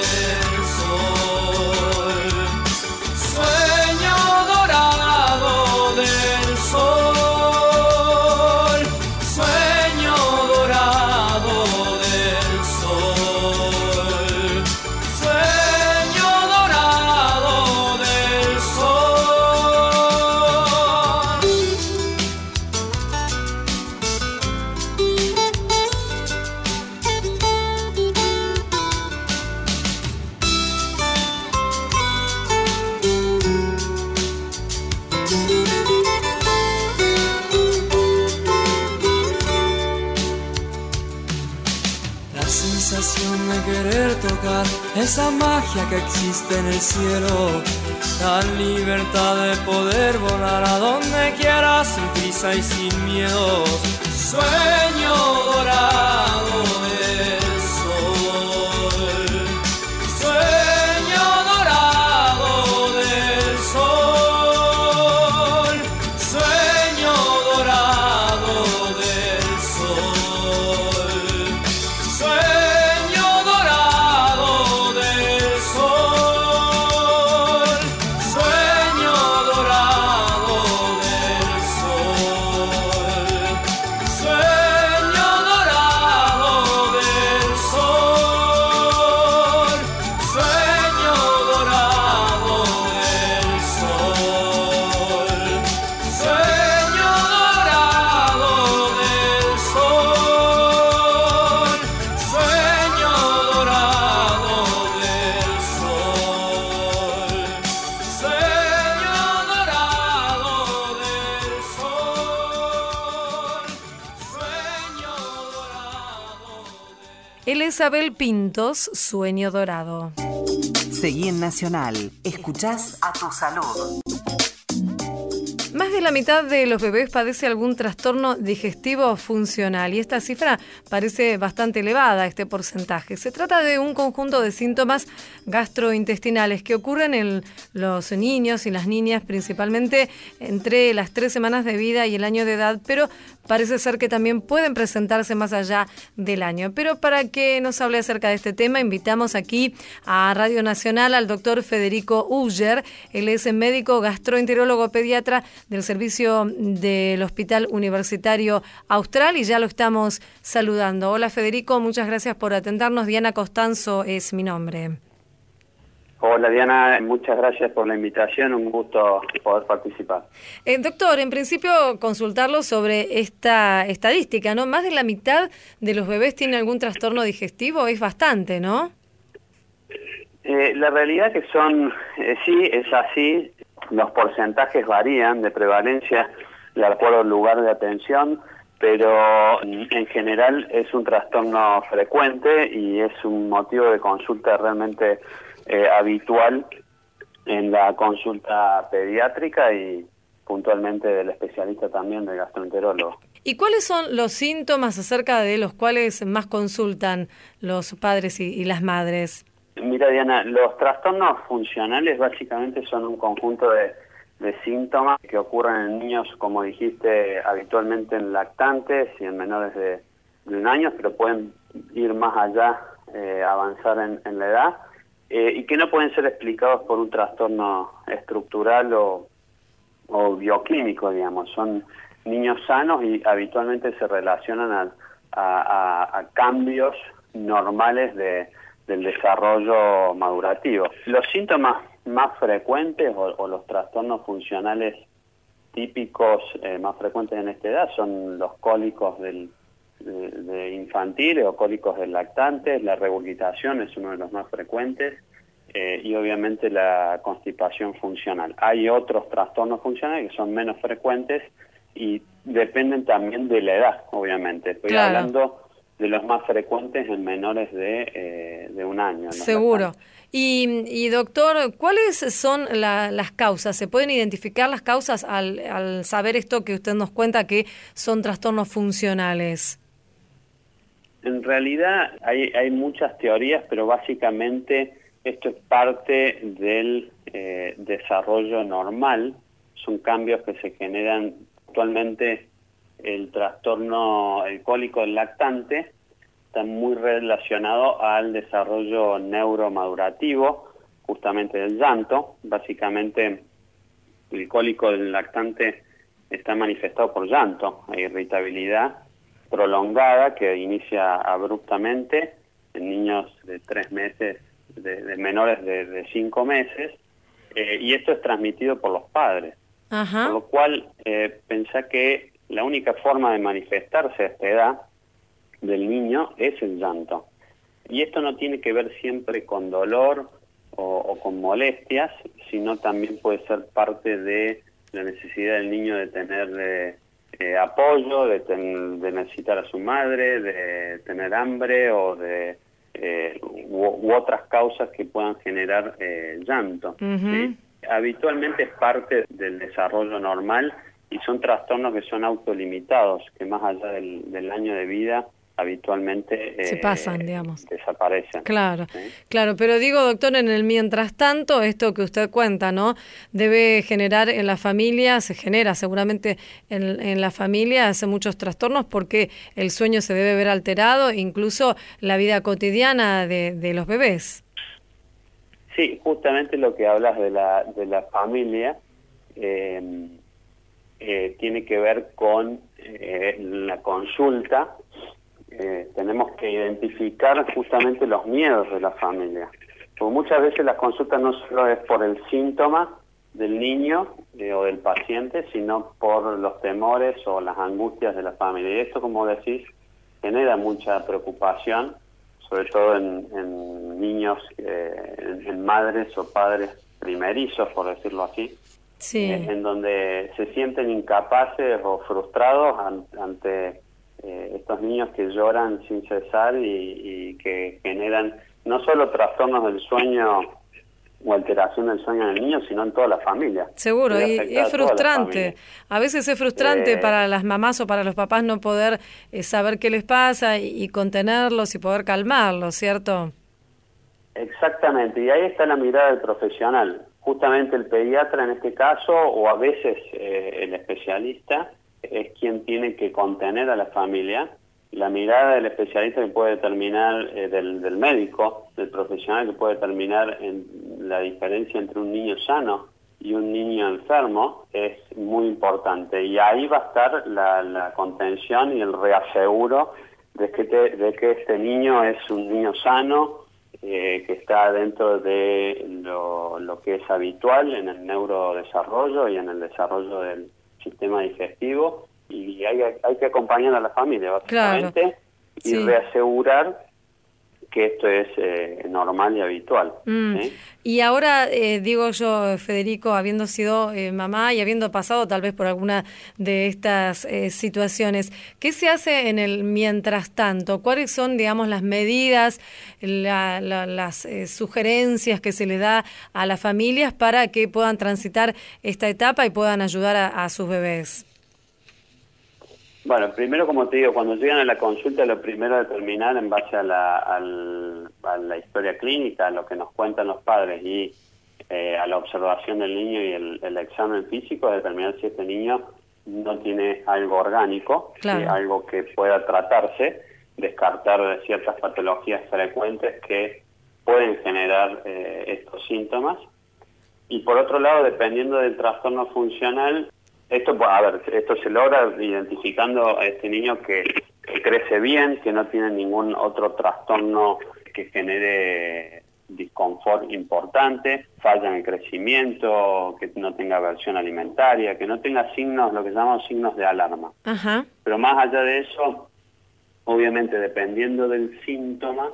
esa magia que existe en el cielo, la libertad de poder volar a donde quiera sin prisa y sin miedo. Sueño dorado Elizabeth Pintos, Sueño Dorado. Seguí en Nacional. Escuchás a tu salud. Más de la mitad de los bebés padece algún trastorno digestivo funcional y esta cifra parece bastante elevada, este porcentaje. Se trata de un conjunto de síntomas gastrointestinales que ocurren en los niños y las niñas principalmente entre las tres semanas de vida y el año de edad, pero parece ser que también pueden presentarse más allá del año. Pero para que nos hable acerca de este tema, invitamos aquí a Radio Nacional al doctor Federico Uller. Él es médico gastroenterólogo pediatra del servicio del Hospital Universitario Austral y ya lo estamos saludando. Hola Federico, muchas gracias por atendernos. Diana Costanzo es mi nombre. Hola Diana, muchas gracias por la invitación, un gusto poder participar. Eh, doctor, en principio consultarlo sobre esta estadística, ¿no? Más de la mitad de los bebés tiene algún trastorno digestivo, es bastante, ¿no? Eh, la realidad que son, eh, sí, es así, los porcentajes varían de prevalencia de acuerdo al lugar de atención, pero mm, en general es un trastorno frecuente y es un motivo de consulta realmente eh, habitual en la consulta pediátrica y puntualmente del especialista también, del gastroenterólogo. ¿Y cuáles son los síntomas acerca de los cuales más consultan los padres y, y las madres? Mira, Diana, los trastornos funcionales básicamente son un conjunto de, de síntomas que ocurren en niños, como dijiste, habitualmente en lactantes y en menores de, de un año, pero pueden ir más allá, eh, avanzar en, en la edad, eh, y que no pueden ser explicados por un trastorno estructural o, o bioquímico, digamos. Son niños sanos y habitualmente se relacionan a, a, cambios normales de, del desarrollo madurativo. Los síntomas más frecuentes o, o los trastornos funcionales típicos eh, más frecuentes en esta edad son los cólicos del, de, de infantiles o cólicos del lactantes, la regurgitación es uno de los más frecuentes eh, y obviamente la constipación funcional. Hay otros trastornos funcionales que son menos frecuentes y dependen también de la edad, obviamente. Estoy Claro. hablando de los más frecuentes en menores de, eh, de un año. Seguro. Y, y, doctor, ¿cuáles son la- las causas? ¿Se pueden identificar las causas al, al saber esto que usted nos cuenta que son trastornos funcionales? En realidad hay, hay muchas teorías, pero básicamente esto es parte del eh, desarrollo normal. Son cambios que se generan actualmente. El trastorno el cólico del lactante está muy relacionado al desarrollo neuromadurativo, justamente del llanto. Básicamente el cólico del lactante está manifestado por llanto, hay irritabilidad prolongada que inicia abruptamente en niños de tres meses, de, de menores de, de cinco meses, eh, y esto es transmitido por los padres. Ajá. Por lo cual, eh, pensá que la única forma de manifestarse a esta edad del niño es el llanto. Y esto no tiene que ver siempre con dolor o, o con molestias, sino también puede ser parte de la necesidad del niño de tener eh, eh, apoyo, de, ten- de necesitar a su madre, de tener hambre o de eh, u, otras causas que puedan generar eh, llanto. Habitualmente es parte del desarrollo normal y son trastornos que son autolimitados, que más allá del año de vida habitualmente se eh, pasan, digamos. Desaparecen. Claro, claro, pero digo, doctor, en el mientras tanto, esto que usted cuenta, ¿no? Debe generar en la familia, se genera seguramente en, en la familia, hace muchos trastornos porque el sueño se debe ver alterado, incluso la vida cotidiana de, de los bebés. Sí, justamente lo que hablas de la, de la familia eh, eh, tiene que ver con la consulta eh, tenemos que identificar justamente los miedos de la familia. Porque muchas veces la consulta no solo es por el síntoma del niño eh, o del paciente, sino por los temores o las angustias de la familia. Y esto, como decís, genera mucha preocupación, sobre todo en, niños, eh, en, madres o padres primerizos, por decirlo así, en donde se sienten incapaces o frustrados ante eh, estos niños que lloran sin cesar y, que generan no solo trastornos del sueño o alteración del sueño del niño, sino en toda la familia. Seguro, y, es frustrante. A, veces es frustrante eh, para las mamás o para los papás no poder eh, saber qué les pasa y, contenerlos y poder calmarlos, ¿cierto? Exactamente, y ahí está la mirada del profesional. Justamente el pediatra en este caso, o a veces el especialista, es quien tiene que contener a la familia. La mirada del especialista que puede determinar, eh, del, del médico, del profesional que puede determinar la diferencia entre un niño sano y un niño enfermo es muy importante. Y ahí va a estar la, la contención y el reaseguro de que, de que este niño es un niño sano, eh, que está dentro de lo, lo, que es habitual en el neurodesarrollo y en el desarrollo del, sistema digestivo y hay, hay que acompañar a la familia básicamente y reasegurar que esto es eh, normal y habitual. Mm. Y ahora, eh, digo yo, Federico, habiendo sido eh, mamá y habiendo pasado tal vez por alguna de estas situaciones, ¿qué se hace en el mientras tanto? ¿Cuáles son, digamos, las medidas, las sugerencias que se le da a las familias para que puedan transitar esta etapa y puedan ayudar a sus bebés? Bueno, primero, como te digo, cuando llegan a la consulta, lo primero es determinar en base a la, a la historia clínica, a lo que nos cuentan los padres y eh, a la observación del niño y el, examen físico, determinar si este niño no tiene algo orgánico, algo que pueda tratarse, descartar ciertas patologías frecuentes que pueden generar eh, estos síntomas. Y por otro lado, dependiendo del trastorno funcional, esto, pues, a ver, esto se logra identificando a este niño que, crece bien, que no tiene ningún otro trastorno que genere disconfort importante, falla en el crecimiento, que no tenga aversión alimentaria, que no tenga signos, lo que llamamos signos de alarma. Pero más allá de eso, obviamente dependiendo del síntoma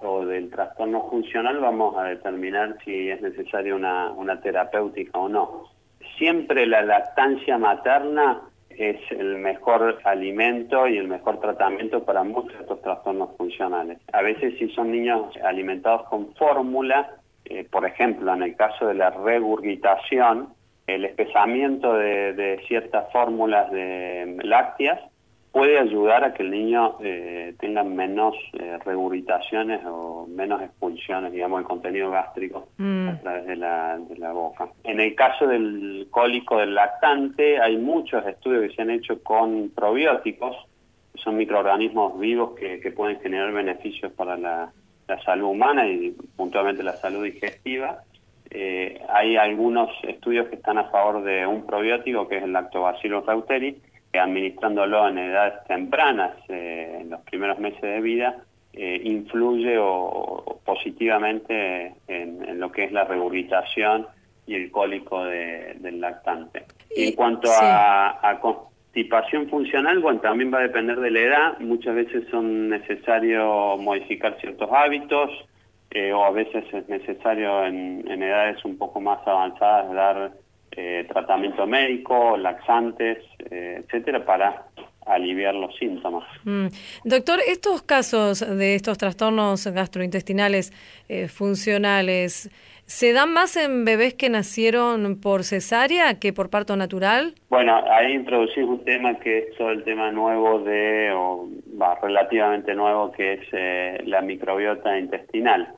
o del trastorno funcional, vamos a determinar si es necesaria una, una terapéutica o no siempre la lactancia materna es el mejor alimento y el mejor tratamiento para muchos de estos trastornos funcionales. A veces si son niños alimentados con fórmula, eh, por ejemplo, en el caso de la regurgitación, el espesamiento de ciertas fórmulas de lácteas puede ayudar a que el niño eh, tenga menos eh, regurgitaciones o menos expulsiones, digamos, el contenido gástrico mm. a través de la, de la boca. En el caso del cólico del lactante, hay muchos estudios que se han hecho con probióticos, que son microorganismos vivos que, que pueden generar beneficios para la, la, salud humana y puntualmente la salud digestiva. Eh, hay algunos estudios que están a favor de un probiótico, que es el Lactobacillus reuteri, administrándolo en edades tempranas, eh, en los primeros meses de vida, eh, influye o, positivamente en, lo que es la regurgitación y el cólico del lactante. en cuanto a, constipación funcional, bueno, también va a depender de la edad. Muchas veces son necesarios modificar ciertos hábitos eh, o a veces es necesario en, en edades un poco más avanzadas dar eh, tratamiento médico, laxantes, eh, etcétera, para aliviar los síntomas. Mm. Doctor, estos casos de estos trastornos gastrointestinales eh, funcionales, ¿se dan más en bebés que nacieron por cesárea que por parto natural? Bueno, ahí introducís un tema que es todo el tema nuevo de, o va, relativamente nuevo, que es eh, la microbiota intestinal.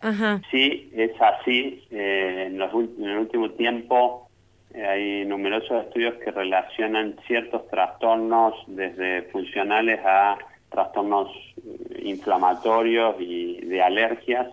Sí, es así. Eh, en, los, en el último tiempo hay numerosos estudios que relacionan ciertos trastornos desde funcionales a trastornos eh, inflamatorios y de alergias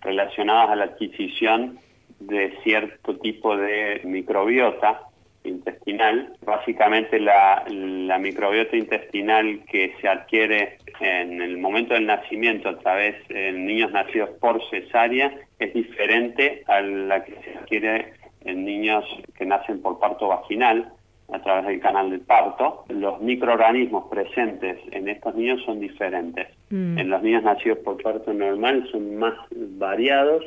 relacionados a la adquisición de cierto tipo de microbiota intestinal. Básicamente la, la, microbiota intestinal que se adquiere en el momento del nacimiento a través de niños nacidos por cesárea es diferente a la que se adquiere en niños que nacen por parto vaginal a través del canal del parto, los microorganismos presentes en estos niños son diferentes. Mm. En los niños nacidos por parto normal son más variados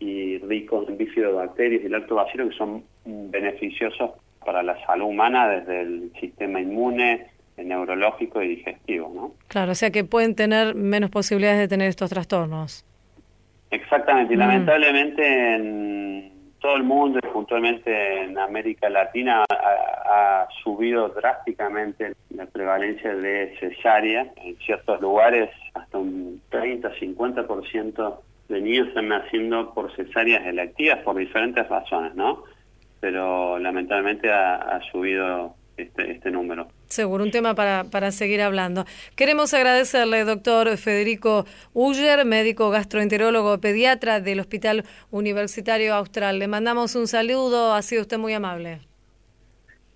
y ricos en bifidobacterias y lactobacilos que son beneficiosos para la salud humana desde el sistema inmune, neurológico y digestivo. ¿no? Claro, o sea que pueden tener menos posibilidades de tener estos trastornos. Exactamente, y mm. lamentablemente en todo el mundo y puntualmente en América Latina ha, subido drásticamente la prevalencia de cesárea. En ciertos lugares hasta un 30-50% de niños están naciendo por cesáreas electivas por diferentes razones, ¿no? Pero lamentablemente ha subido este, este, número. Seguro, un tema para, para seguir hablando. Queremos agradecerle, doctor Federico Uller, médico gastroenterólogo pediatra del Hospital Universitario Austral. Le mandamos un saludo, ha sido usted muy amable.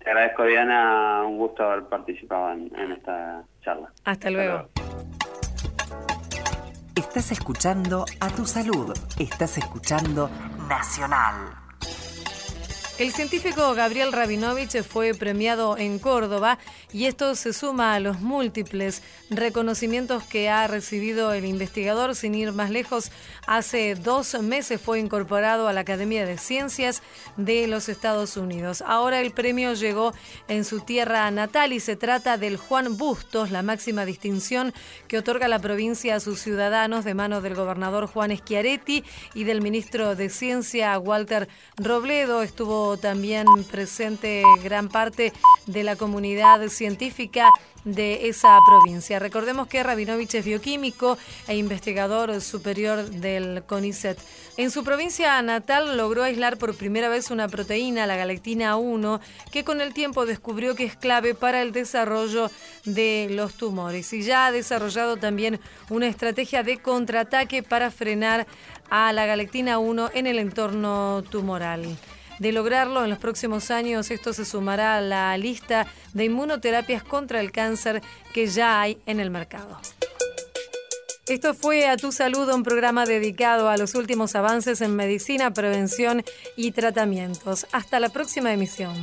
Te agradezco, Diana, un gusto haber participado en, esta charla. Hasta luego. Estás escuchando a tu salud. Estás escuchando Nacional. El científico Gabriel Rabinovich fue premiado en Córdoba y esto se suma a los múltiples reconocimientos que ha recibido el investigador. Sin ir más lejos, hace dos meses fue incorporado a la Academia de Ciencias de los Estados Unidos. Ahora el premio llegó en su tierra natal y se trata del Juan Bustos, la máxima distinción que otorga la provincia a sus ciudadanos de mano del gobernador Juan Schiaretti y del ministro de Ciencia Walter Robledo. También presente gran parte de la comunidad científica de esa provincia. Recordemos que Rabinovich es bioquímico e investigador superior del CONICET. En su provincia natal logró aislar por primera vez una proteína, la galactina 1, que con el tiempo descubrió que es clave para el desarrollo de los tumores y ya ha desarrollado también una estrategia de contraataque para frenar a la galactina 1 en el entorno tumoral. De lograrlo en los próximos años, esto se sumará a la lista de inmunoterapias contra el cáncer que ya hay en el mercado. Esto fue A Tu Salud, un programa dedicado a los últimos avances en medicina, prevención y tratamientos. Hasta la próxima emisión.